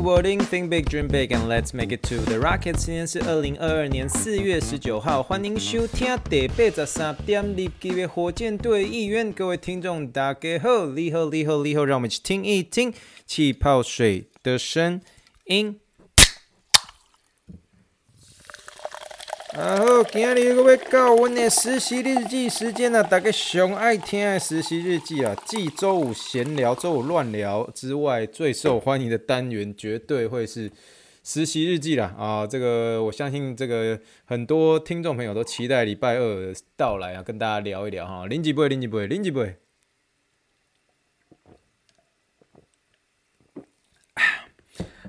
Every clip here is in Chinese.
Wording think big, dream big, and let's make it to the rocket。今天是二零二二年四月十九号，欢迎收听第八十三点二集的火箭队议员。各位听众，大家好，你好，你好，你好，让我们一起听一听气泡水的声音。啊好，今日我要教阮的实习日记时间啊，大家上爱听的实习日记啊，继周五闲聊、周五乱聊之外，最受欢迎的单元绝对会是实习日记啦啊！这个我相信，这个很多听众朋友都期待礼拜二到来啊，跟大家聊一聊哈。零几杯，零几杯，零几杯。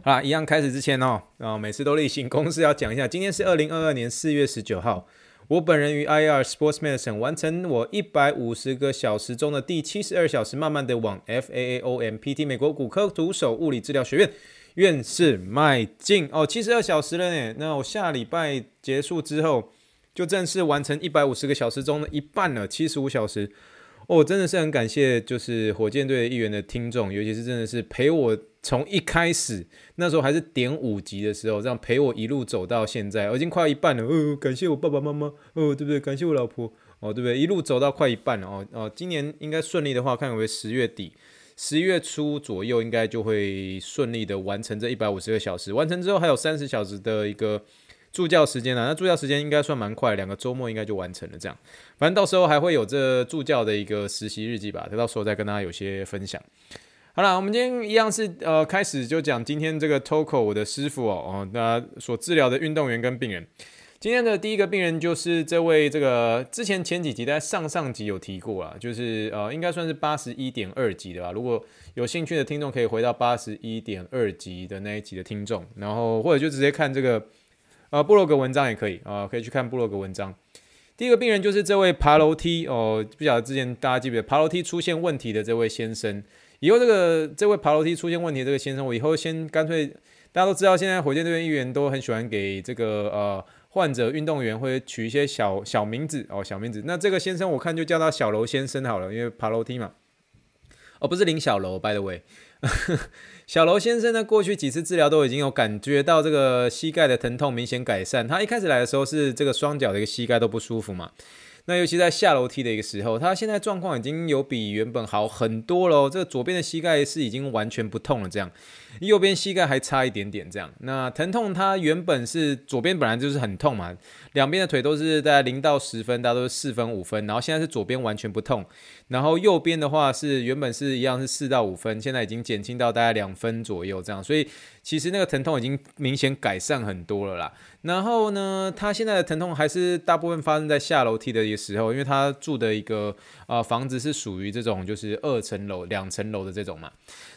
啦，一样开始之前哦，啊，每次都例行公事要讲一下，今天是二零二二年四月十九号，我本人于 IR Sports Medicine 完成我一百五十个小时中的第七十二小时，慢慢的往 FAAOMPT 美国骨科徒手物理治疗学院院士迈进哦，七十二小时了呢，那我下礼拜结束之后，就正式完成一百五十个小时中的一半了，七十五小时。哦、真的是很感谢，就是火箭队的一员的听众，尤其是真的是陪我从一开始那时候还是点五级的时候，这样陪我一路走到现在，我已经快一半了。哦，感谢我爸爸妈妈，哦，对不对？感谢我老婆，哦，对不对？一路走到快一半了，哦哦，今年应该顺利的话，看为十月底、十一月初左右，应该就会顺利的完成这一百五十个小时。完成之后还有三十小时的一个。助教时间啊，那助教时间应该算蛮快，两个周末应该就完成了。这样，反正到时候还会有这助教的一个实习日记吧，等到时候再跟大家有些分享。好了，我们今天一样是呃开始就讲今天这个 TOCO 我的师傅哦哦，那所治疗的运动员跟病人。今天的第一个病人就是这位这个之前前几集在上上集有提过啊，就是呃应该算是八十一点二集的吧。如果有兴趣的听众可以回到八十一点二集的那一集的听众，然后或者就直接看这个。呃布洛格文章也可以啊，可以去看布洛格文章。第一个病人就是这位爬楼梯哦，不晓得之前大家记不记得爬楼梯出现问题的这位先生。以后这个这位爬楼梯出现问题这个先生，我以后先干脆大家都知道，现在火箭队的医院都很喜欢给这个呃患者运动员会取一些小小名字哦，小名字。那这个先生我看就叫他小楼先生好了，因为爬楼梯嘛。哦，不是林小楼，by the way。小楼先生呢，过去几次治疗都已经有感觉到这个膝盖的疼痛明显改善。他一开始来的时候是这个双脚的一个膝盖都不舒服嘛，那尤其在下楼梯的一个时候，他现在状况已经有比原本好很多了。这个左边的膝盖是已经完全不痛了，这样，右边膝盖还差一点点这样。那疼痛它原本是左边本来就是很痛嘛。两边的腿都是大概零到十分，大家都是四分五分，然后现在是左边完全不痛，然后右边的话是原本是一样是四到五分，现在已经减轻到大概两分左右这样，所以其实那个疼痛已经明显改善很多了啦。然后呢，他现在的疼痛还是大部分发生在下楼梯的一个时候，因为他住的一个啊、呃、房子是属于这种就是二层楼、两层楼的这种嘛。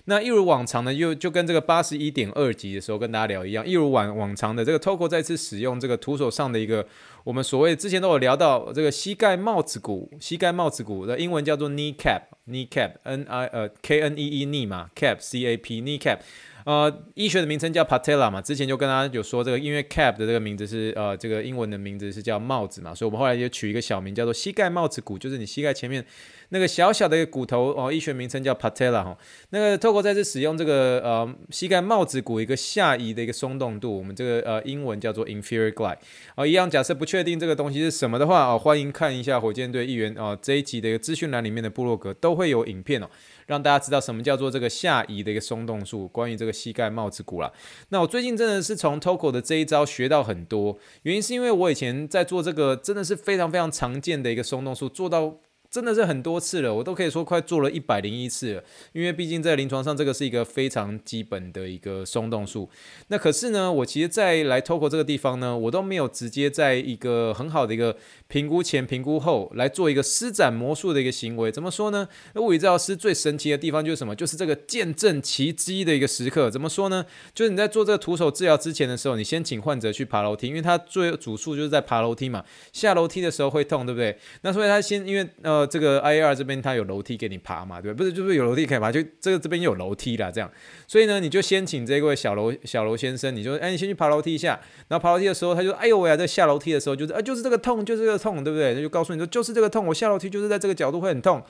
那一如往常呢，又就跟这个八十一点二集的时候跟大家聊一样，一如往往常的这个 TOCO 再次使用这个徒手上的一个我们所谓之前都有聊到这个膝盖帽子骨，膝盖帽子骨的英文叫做 knee cap，knee cap，n i 呃 k n e e knee 嘛，cap c a p knee cap。呃，医学的名称叫 patella 嘛，之前就跟大家有说这个，因为 cap 的这个名字是呃，这个英文的名字是叫帽子嘛，所以我们后来就取一个小名叫做膝盖帽子骨，就是你膝盖前面那个小小的骨头哦，医学名称叫 patella 哈。那个 TOCO 再次使用这个呃膝盖帽子骨一个下移的一个松动度，我们这个呃英文叫做 inferior glide。哦，一样，假设不确定这个东西是什么的话哦，欢迎看一下火箭队议员哦这一集的一个资讯栏里面的部落格都会有影片哦。让大家知道什么叫做这个下移的一个松动术，关于这个膝盖帽子骨啦。那我最近真的是从 TOCO 的这一招学到很多，原因是因为我以前在做这个真的是非常非常常见的一个松动术，做到。真的是很多次了，我都可以说快做了一百零一次了。因为毕竟在临床上，这个是一个非常基本的一个松动术。那可是呢，我其实，在来 TOCO 这个地方呢，我都没有直接在一个很好的一个评估前、评估后来做一个施展魔术的一个行为。怎么说呢？那物理治疗师最神奇的地方就是什么？就是这个见证奇迹的一个时刻。怎么说呢？就是你在做这个徒手治疗之前的时候，你先请患者去爬楼梯，因为他最主诉就是在爬楼梯嘛。下楼梯的时候会痛，对不对？那所以他先因为呃。这个 IAR 这边它有楼梯给你爬嘛，对不对？不是，就是有楼梯可以爬，就这个这边有楼梯啦，这样。所以呢，你就先请这位小楼小楼先生，你就哎，你先去爬楼梯一下。然后爬楼梯的时候，他就哎呦喂啊，在下楼梯的时候就是啊，就是这个痛，就是这个痛，对不对？他就告诉你说，就是这个痛，我下楼梯就是在这个角度会很痛。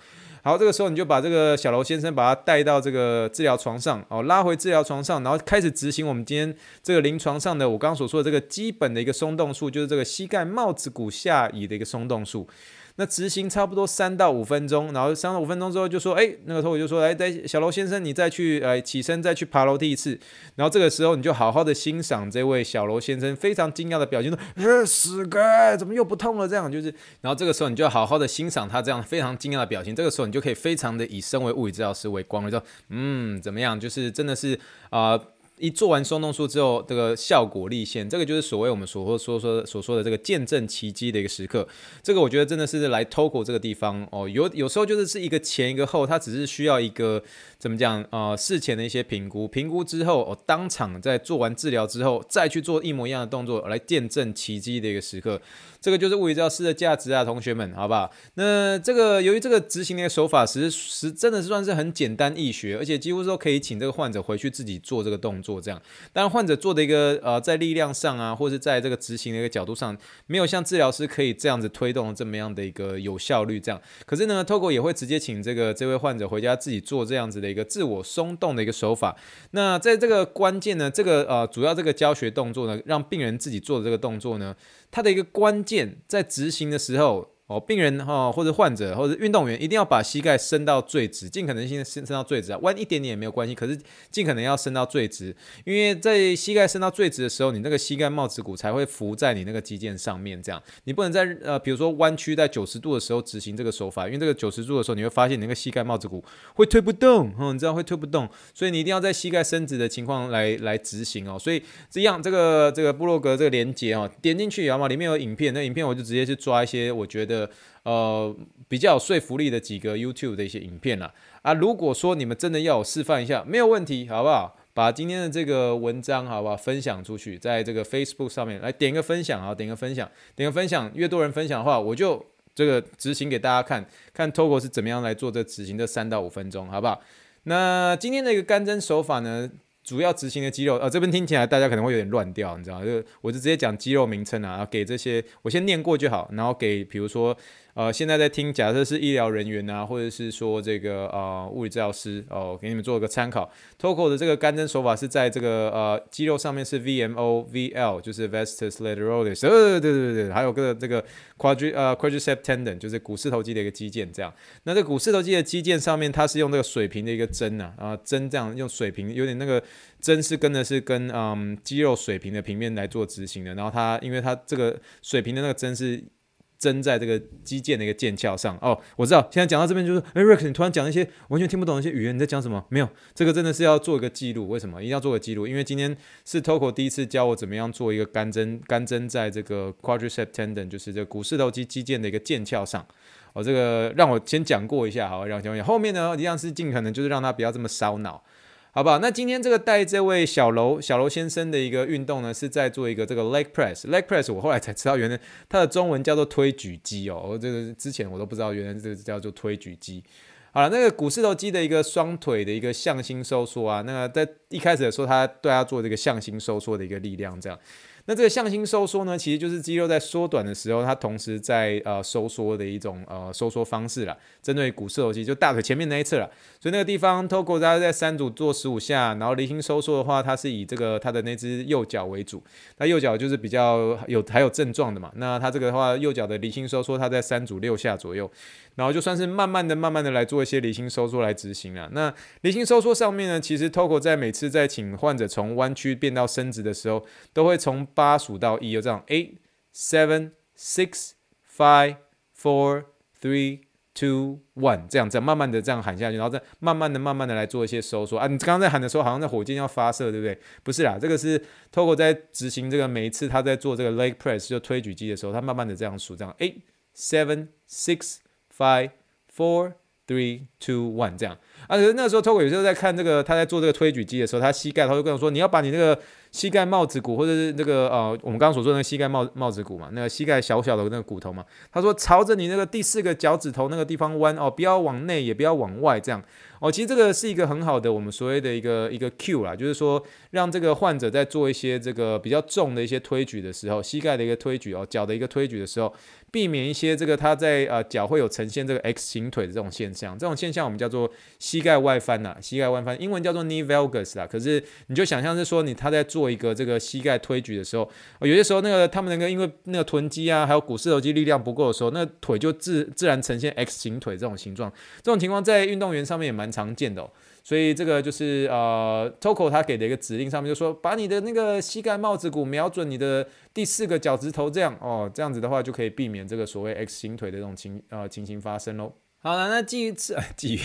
好，这个时候你就把这个小楼先生把他带到这个治疗床上，哦，拉回治疗床上，然后开始执行我们今天这个临床上的我刚刚所说的这个基本的一个松动术，就是这个膝盖帽子骨下移的一个松动术。那执行差不多三到五分钟，然后三到五分钟之后就说，哎，那个托尔就说，来，在小楼先生，你再去，呃，起身再去爬楼梯一次。然后这个时候你就好好的欣赏这位小楼先生非常惊讶的表情，说，呃，死哥，怎么又不痛了？这样就是，然后这个时候你就好好的欣赏他这样非常惊讶的表情。这个时候你就可以非常的以身为物理治疗师为光荣，说，嗯，怎么样？就是真的是啊。一做完松动术之后，这个效果立现，这个就是所谓我们所说说说所说的这个见证奇迹的一个时刻。这个我觉得真的是来 TOCO 这个地方哦，有有时候就是是一个前一个后，它只是需要一个怎么讲啊、呃？事前的一些评估，评估之后哦，当场在做完治疗之后，再去做一模一样的动作来见证奇迹的一个时刻。这个就是物理治疗师的价值啊，同学们，好不好？那这个由于这个执行的手法，实实真的是算是很简单易学，而且几乎都可以请这个患者回去自己做这个动作，这样。当然，患者做的一个呃，在力量上啊，或是在这个执行的一个角度上，没有像治疗师可以这样子推动这么样的一个有效率，这样。可是呢，TOCO 也会直接请这个这位患者回家自己做这样子的一个自我松动的一个手法。那在这个关键呢，这个呃，主要这个教学动作呢，让病人自己做的这个动作呢，它的一个关键在执行的时候。哦，病人哈，或者患者或者运动员一定要把膝盖伸到最直，尽可能性伸伸到最直啊，弯一点点也没有关系，可是尽可能要伸到最直，因为在膝盖伸到最直的时候，你那个膝盖帽子骨才会浮在你那个肌腱上面，这样你不能在呃，比如说弯曲在九十度的时候执行这个手法，因为这个九十度的时候你会发现你那个膝盖帽子骨会推不动，嗯，你知道会推不动，所以你一定要在膝盖伸直的情况来来执行哦，所以这样这个这个布洛格这个连接哦，点进去好吗？里面有影片，那影片我就直接去抓一些我觉得。呃，比较有说服力的几个 YouTube 的一些影片啦，啊，如果说你们真的要我示范一下，没有问题，好不好？把今天的这个文章，好不好？分享出去，在这个 Facebook 上面来点个分享啊，点个分享，点个分享，越多人分享的话，我就这个执行给大家看看，Togo 是怎么样来做这执行这三到五分钟，好不好？那今天的一个干针手法呢，主要执行的肌肉，呃，这边听起来大家可能会有点乱掉，你知道？就我就直接讲肌肉名称啊，给这些我先念过就好，然后给比如说。呃，现在在听，假设是医疗人员啊，或者是说这个呃物理治疗师哦，给你们做个参考。TOCO 的这个干针手法是在这个呃肌肉上面是 VMO VL，就是 vastus lateralis，呃对对对对，还有个这个 quadri 呃 quadriceps tendon，就是股四头肌的一个肌腱这样。那这股四头肌的肌腱上面，它是用这个水平的一个针啊，啊针这样用水平，有点那个针是跟的是跟嗯肌肉水平的平面来做执行的。然后它因为它这个水平的那个针是。针在这个肌腱的一个腱鞘上哦，我知道。现在讲到这边就是，哎，Rick，你突然讲一些完全听不懂的一些语言，你在讲什么？没有，这个真的是要做一个记录。为什么一定要做个记录？因为今天是 TOCO 第一次教我怎么样做一个干针，干针在这个 quadricep tendon，就是这个股四头肌肌腱的一个腱鞘上。哦，这个让我先讲过一下，好，让我讲一下。后面呢，一样是尽可能就是让他不要这么烧脑。好不好？那今天这个带这位小楼小楼先生的一个运动呢，是在做一个这个 leg press。leg press 我后来才知道，原来它的中文叫做推举机哦。这个之前我都不知道，原来这个叫做推举机。好了，那个股四头肌的一个双腿的一个向心收缩啊，那个在一开始的时候，他对他做这个向心收缩的一个力量这样。那这个向心收缩呢，其实就是肌肉在缩短的时候，它同时在呃收缩的一种呃收缩方式啦。针对股四头肌，就大腿前面那一侧啦。所以那个地方，TOCO 它在三组做十五下，然后离心收缩的话，它是以这个它的那只右脚为主。那右脚就是比较有还有症状的嘛。那它这个的话，右脚的离心收缩，它在三组六下左右。然后就算是慢慢的、慢慢的来做一些离心收缩来执行了。那离心收缩上面呢，其实 TOCO 在每次在请患者从弯曲变到伸直的时候，都会从八数到一，就这样，eight, seven, six, five, four, three, two, one，这样这样慢慢的这样喊下去，然后再慢慢的、慢慢的来做一些收缩啊。你刚刚在喊的时候，好像在火箭要发射，对不对？不是啦，这个是 TOCO 在执行这个每一次他在做这个 leg press 就推举机的时候，他慢慢的这样数，这样，eight, seven, six。Five, four, Three, two, one，这样。啊，可是那时候，Toko 有时候在看这个，他在做这个推举机的时候，他膝盖，他就跟我说：“你要把你那个膝盖帽子骨，或者是那个呃，我们刚刚所说的那个膝盖帽帽子骨嘛，那个膝盖小小的那个骨头嘛。”他说：“朝着你那个第四个脚趾头那个地方弯哦，不要往内，也不要往外，这样。”哦，其实这个是一个很好的我们所谓的一个一个 cue 啦，就是说让这个患者在做一些这个比较重的一些推举的时候，膝盖的一个推举哦，脚的一个推举的时候，避免一些这个他在呃脚会有呈现这个 X 型腿的这种现象，这种现象我们叫做膝盖外翻呐，膝盖外翻，英文叫做 knee valgus 啦。可是你就想象是说你他在做一个这个膝盖推举的时候，有些时候那个他们那个因为那个臀肌啊，还有股四头肌力量不够的时候，那腿就自自然呈现 X 型腿这种形状，这种情况在运动员上面也蛮。常见的，所以这个就是呃，Toko 他给的一个指令，上面就说把你的那个膝盖帽子骨瞄准你的第四个脚趾头，这样哦，这样子的话就可以避免这个所谓 X 型腿的这种情呃情形发生喽。好了，那至于至至 于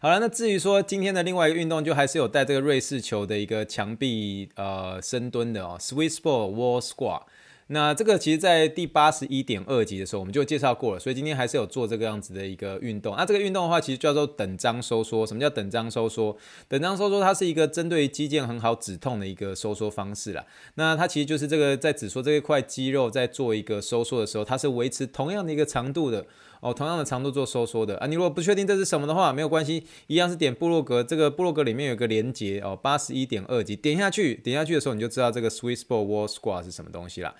好了，那至于说今天的另外一个运动，就还是有带这个瑞士球的一个墙壁呃深蹲的哦，Swiss ball wall squat。那这个其实，在第八十一点二集的时候，我们就介绍过了，所以今天还是有做这个样子的一个运动。那这个运动的话，其实叫做等张收缩。什么叫等张收缩？等张收缩它是一个针对肌腱很好止痛的一个收缩方式啦。那它其实就是这个在指说这一块肌肉在做一个收缩的时候，它是维持同样的一个长度的哦，同样的长度做收缩的啊。你如果不确定这是什么的话，没有关系，一样是点部落格，这个部落格里面有个连接哦，八十一点二级，点下去，点下去的时候你就知道这个 Swiss Ball Wall Squat 是什么东西啦。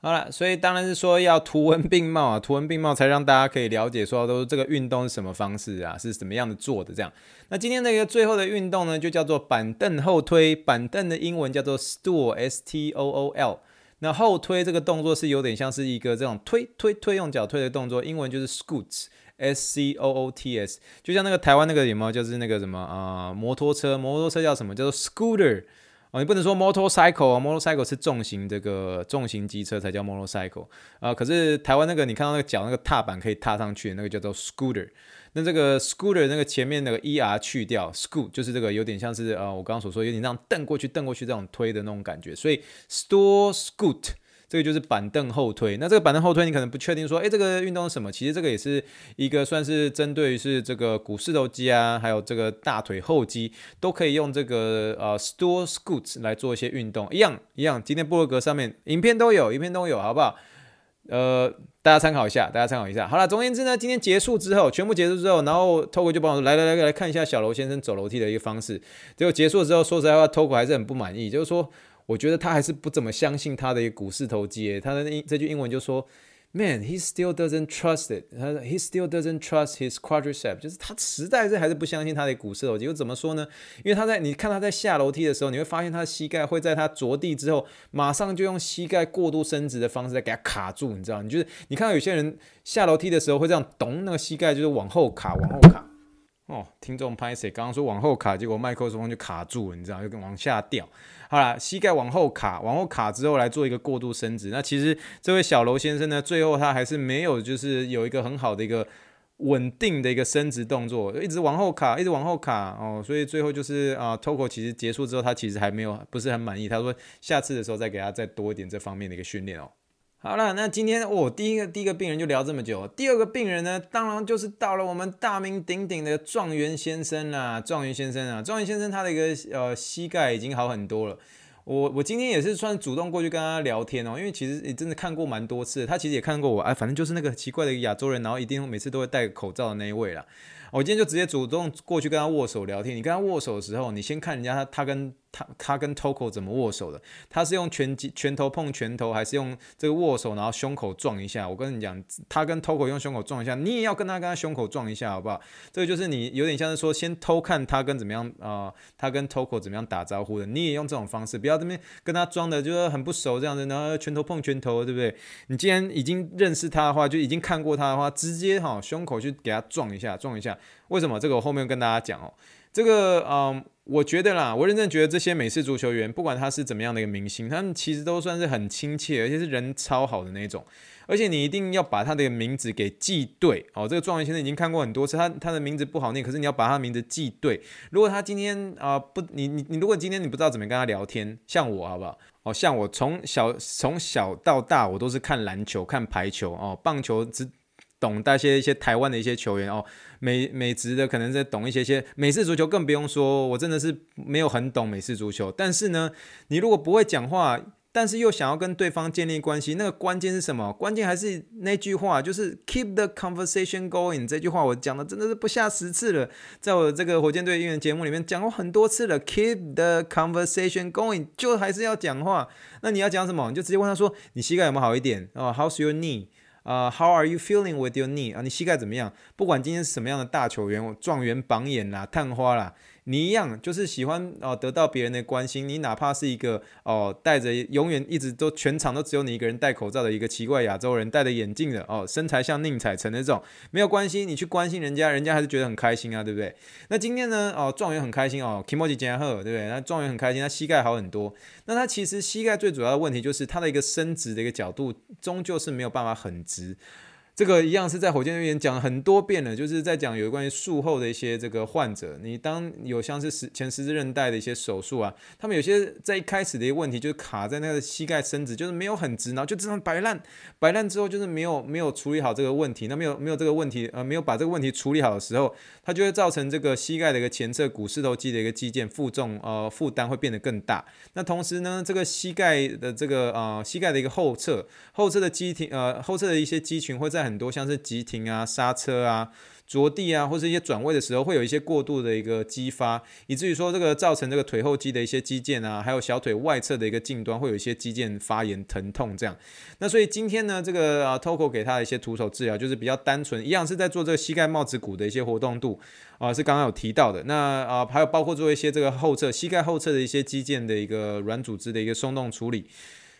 好了，所以当然是说要图文并茂啊，图文并茂才让大家可以了解说都是这个运动是什么方式啊，是怎么样的做的这样。那今天的一个最后的运动呢，就叫做板凳后推，板凳的英文叫做 stool，S T O O L。那后推这个动作是有点像是一个这种推推推用脚推的动作，英文就是 scoots，S C O O T S。就像那个台湾那个有没有，就是那个什么啊、摩托车，摩托车叫什么？叫做 scooter。哦，你不能说 motorcycle 啊，motorcycle 是重型这个重型机车才叫 motorcycle 啊、可是台湾那个你看到那个脚那个踏板可以踏上去那个叫做 scooter。那这个 scooter 那个前面那个 er 去掉，scoot 就是这个有点像是呃我刚刚所说有点像蹬过去蹬过去这种推的那种感觉，所以 store scoot。这个就是板凳后推，那这个板凳后推你可能不确定说，诶，这个运动是什么？其实这个也是一个算是针对于是这个股四头肌啊，还有这个大腿后肌都可以用这个呃 store scoot 来做一些运动，一样一样。今天部落格上面影片都有，影片都有，好不好？呃，大家参考一下，大家参考一下。好了，总而言之呢，今天结束之后，全部结束之后，然后 Toko 就帮我来来来来看一下小楼先生走楼梯的一个方式。结果结束之后，说实在话，Toko 还是很不满意，就是说。我觉得他还是不怎么相信他的一个股市投机，他的英这句英文就说，Man, he still doesn't trust it. He still doesn't trust his quadricep. 就是他实在是还是不相信他的股四头肌。又怎么说呢？因为他在你看他在下楼梯的时候，你会发现他的膝盖会在他着地之后，马上就用膝盖过度伸直的方式在给他卡住，你知道？你就是你看到有些人下楼梯的时候会这样咚，那个膝盖就是往后卡，往后卡。哦，听众拍谁？刚刚说往后卡，结果麦克风就卡住了，你知道？就跟往下掉。好了，膝盖往后卡，往后卡之后来做一个过度伸直。那其实这位小楼先生呢，最后他还是没有，就是有一个很好的一个稳定的一个伸直动作，一直往后卡，一直往后卡哦。所以最后就是啊，Toko 其实结束之后，他其实还没有不是很满意。他说下次的时候再给他再多一点这方面的一个训练哦。好了，那今天我、哦、第一个第一个病人就聊这么久，第二个病人呢，当然就是到了我们大名鼎鼎的状元先生啦。状元先生啊，状元先生他的一个呃膝盖已经好很多了。我我今天也是算主动过去跟他聊天哦，因为其实也真的看过蛮多次，他其实也看过我，哎，反正就是那个奇怪的亚洲人，然后一定每次都会戴口罩的那一位啦。我今天就直接主动过去跟他握手聊天。你跟他握手的时候，你先看人家他他跟。他他跟 Toko 怎么握手的？他是用拳击拳头碰拳头，还是用这个握手，然后胸口撞一下？我跟你讲，他跟 Toko 用胸口撞一下，你也要跟他跟他胸口撞一下，好不好？这个就是你有点像是说，先偷看他跟怎么样啊、他跟 Toko 怎么样打招呼的？你也用这种方式，不要这边跟他装的就是很不熟这样子，然后拳头碰拳头，对不对？你既然已经认识他的话，就已经看过他的话，直接哈胸口去给他撞一下，撞一下。为什么？这个我后面跟大家讲哦。这个嗯，我觉得啦，我认真觉得这些美式足球员，不管他是怎么样的一个明星，他们其实都算是很亲切，而且是人超好的那种。而且你一定要把他的名字给记对哦。这个状元先生已经看过很多次，他他的名字不好念，可是你要把他名字记对。如果他今天啊、不，你你你，如果今天你不知道怎么跟他聊天，像我好不好？哦，像我从小从小到大，我都是看篮球、看排球哦，棒球只。懂那些一些台湾的一些球员哦，美美职的可能在懂一些些美式足球，更不用说，我真的是没有很懂美式足球。但是呢，你如果不会讲话，但是又想要跟对方建立关系，那个关键是什么？关键还是那句话，就是 keep the conversation going。这句话我讲的真的是不下十次了，在我这个火箭队应援节目里面讲过很多次了。keep the conversation going，就还是要讲话。那你要讲什么？你就直接问他说：“你膝盖有没有好一点？”哦，How's your knee？啊、uh，How are you feeling with your knee？啊，你膝盖怎么样？不管今天是什么样的大球员，状元榜眼啦，探花啦。你一样就是喜欢哦得到别人的关心，你哪怕是一个哦戴着永远一直都全场都只有你一个人戴口罩的一个奇怪亚洲人，戴着眼镜的哦身材像宁采臣那种没有关系，你去关心人家，人家还是觉得很开心啊，对不对？那今天呢哦状元很开心哦，Kimochi 加贺对不对？那状元很开心，他膝盖好很多。那他其实膝盖最主要的问题就是他的一个伸直的一个角度终究是没有办法很直。这个一样是在火箭队员讲了很多遍了，就是在讲有关于术后的一些这个患者，你当有像是十前十字韧带的一些手术啊，他们有些在一开始的一个问题就是卡在那个膝盖伸直，就是没有很直，然后就这样摆烂，摆烂之后就是没有没有处理好这个问题，那没有没有这个问题呃没有把这个问题处理好的时候，它就会造成这个膝盖的一个前侧股四头肌的一个肌腱负重呃负担会变得更大，那同时呢这个膝盖的这个呃膝盖的一个后侧后侧的肌体呃后侧的一些肌群会在很多像是急停啊、刹车啊、着地啊，或是一些转位的时候，会有一些过度的一个激发，以至于说这个造成这个腿后肌的一些肌腱啊，还有小腿外侧的一个近端会有一些肌腱发炎、疼痛这样。那所以今天呢，这个啊 Toko 给他的一些徒手治疗就是比较单纯，一样是在做这个膝盖帽子骨的一些活动度啊，是刚刚有提到的。那啊，还有包括做一些这个后侧膝盖后侧的一些肌腱的一个软组织的一个松动处理。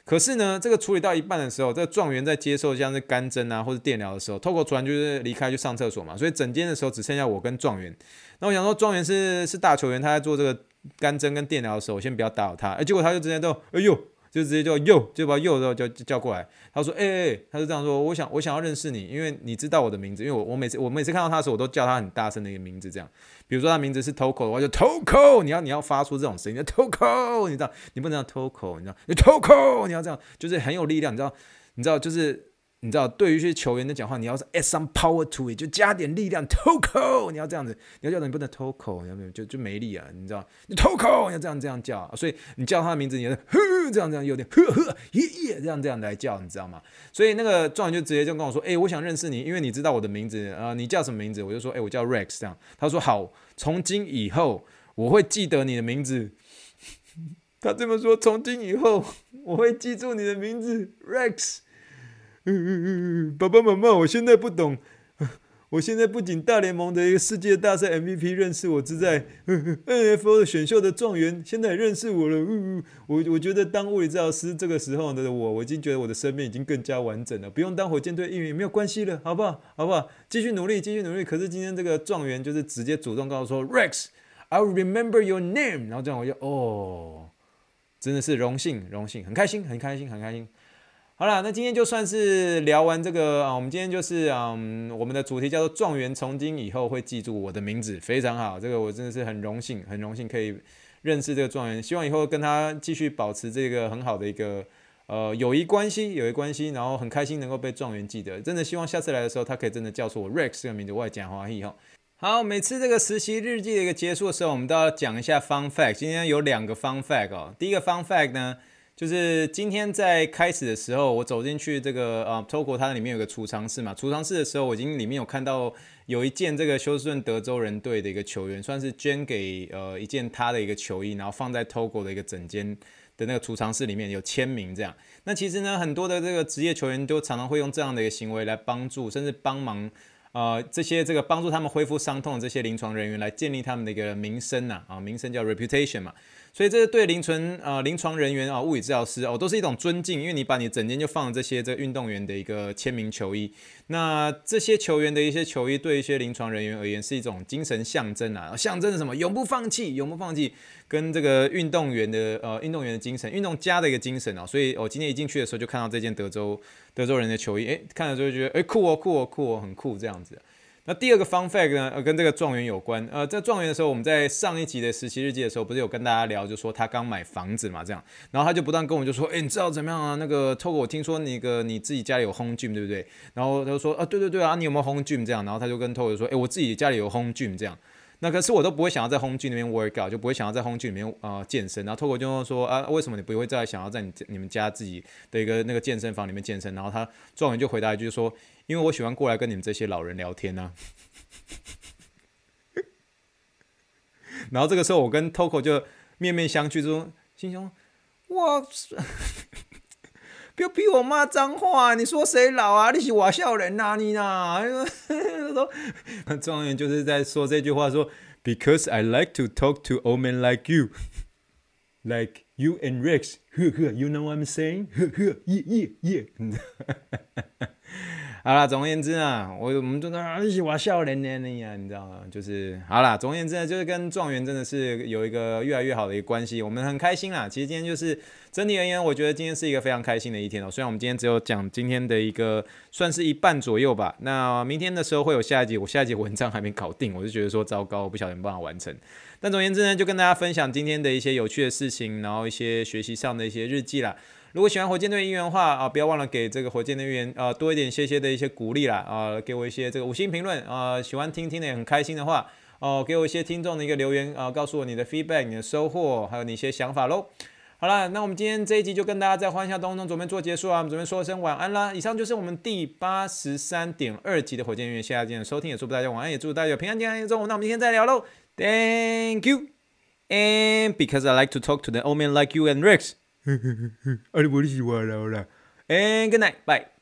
可是呢，这个处理到一半的时候，这个状元在接受像是干针啊或者电疗的时候透过突然就是离开去上厕所嘛，所以整间的时候只剩下我跟状元。那我想说，状元是是大球员，他在做这个干针跟电疗的时候，我先不要打扰他。哎，结果他就直接都，哎呦。就直接叫又就把又就就叫叫过来，他说：“哎、欸、哎，他就这样说，我想我想要认识你，因为你知道我的名字，因为我我每次我每次看到他的时候，我都叫他很大声的一个名字，这样，比如说他名字是 Toco 的话，就 Toco，你要你要发出这种声音，Toco，你知道，你不能叫 Toco，你知道，你 Toco，你要这样，就是很有力量，你知道，你知道，就是。”你知道，对于一些球员的讲话，你要是 add some power to it，就加点力量，Toko，你要这样子，你要叫人不能 Toko，你要没有就就没力啊，你知道，你 Toko 你要这样这样叫，所以你叫他的名字，你要呵这样这样有点呵呵耶耶这样这样来叫，你知道吗？所以那个状元就直接就跟我说，哎，我想认识你，因为你知道我的名字啊、你叫什么名字？我就说，哎，我叫 Rex 这样。他说好，从今以后我会记得你的名字。他这么说，从今以后我会记住你的名字，Rex。嗯嗯嗯嗯，爸爸妈妈，我现在不懂。我现在不仅大联盟的一个世界大赛 MVP 认识我之在，NFL 的选秀的状元现在也认识我了。嗯嗯，我我觉得当物理治疗师这个时候的我，我已经觉得我的生命已经更加完整了，不用当火箭队一员也没有关系了，好不好？好不好？继续努力，继续努力。可是今天这个状元就是直接主动告诉说：“Rex，I remember your name。然后这样我就哦，真的是荣幸，荣幸，很开心，很开心，很开心。好了，那今天就算是聊完这个啊，我们今天就是嗯，我们的主题叫做“状元从今以后会记住我的名字”，非常好。这个我真的是很荣幸，很荣幸可以认识这个状元，希望以后跟他继续保持这个很好的一个呃友谊关系，友谊关系，然后很开心能够被状元记得。真的希望下次来的时候，他可以真的叫出我 Rex 这个名字，我也讲华裔哈。好，每次这个实习日记的一个结束的时候，我们都要讲一下 Fun Fact。今天有两个 Fun Fact 哦，第一个 Fun Fact 呢。就是今天在开始的时候，我走进去这个呃，Toko 它里面有个储藏室嘛。储藏室的时候，我已经里面有看到有一件这个休斯顿德州人队的一个球员，算是捐给呃一件他的一个球衣，然后放在 Toko 的一个整间的那个储藏室里面有签名这样。那其实呢，很多的这个职业球员都常常会用这样的一个行为来帮助，甚至帮忙呃这些这个帮助他们恢复伤痛的这些临床人员来建立他们的一个名声呐啊，名声叫 reputation 嘛。所以这是对临床啊临床人员啊物理治疗师哦都是一种尊敬，因为你把你整天就放这些这运动员的一个签名球衣，那这些球员的一些球衣对一些临床人员而言是一种精神象征啊，象征什么？永不放弃，永不放弃，跟这个运动员的呃运动员的精神，运动家的一个精神啊。所以我今天一进去的时候就看到这件德州德州人的球衣，诶，看了之后就觉得诶酷哦酷哦酷哦很酷这样子。那第二个 fun fact 呢，呃，跟这个状元有关。呃，在状元的时候，我们在上一集的实习日记的时候，不是有跟大家聊，就说他刚买房子嘛，这样，然后他就不断跟我就说，哎，你知道怎么样啊？那个透过我听说那个你自己家里有 home gym 对不对？然后他就说，啊，对对对啊，你有没有 home gym 这样？然后他就跟透过说，哎，我自己家里有 home gym 这样。那可是我都不会想要在 home gym 里面 work out，就不会想要在 home gym 里面、呃、健身。然后透过就说啊，为什么你不会再想要在你你们家自己的一个那个健身房里面健身？然后他状元就回答一句说，因为我喜欢过来跟你们这些老人聊天呢、啊。然后这个时候，我跟 Toco 就面面相觑，说：“心想，哇，不要逼我骂脏话！你说谁老啊？你是我笑人呐，你呐？” 说状元就是在说这句话，说：“Because I like to talk to old men like you, like you and Rex. 呵呵，You know what I'm saying? 呵呵，耶耶耶。”好了，总而言之啊，我我们都在一起玩笑连连的呀，你知道吗？就是好了，总而言之呢，就是跟状元真的是有一个越来越好的一个关系，我们很开心啦。其实今天就是整体而言，我觉得今天是一个非常开心的一天哦。虽然我们今天只有讲今天的一个算是一半左右吧，那明天的时候会有下一集，我下一集文章还没搞定，我就觉得说糟糕，我不晓得能不能完成。但总而言之呢，就跟大家分享今天的一些有趣的事情，然后一些学习上的一些日记啦。如果喜欢火箭队音乐的话啊，不要忘了给这个火箭队员啊多一点些些的一些鼓励啦啊，给我一些这个五星评论啊，喜欢听听的也很开心的话哦，给我一些听众的一个留言啊，告诉我你的 feedback、你的收获，还有你一些想法喽。好了，那我们今天这一集就跟大家在欢笑当中准备做结束啊，我们准备说声晚安啦。以上就是我们第八十三点二集的火箭音乐，谢谢大家的收听，也祝福大家晚安，也祝大家有平安健康一周。那我们明天再聊喽，Thank you and because I like to talk to the old man like you and Rex。呵呵呵呵，阿里伯利西瓦啦啦，and good night，bye。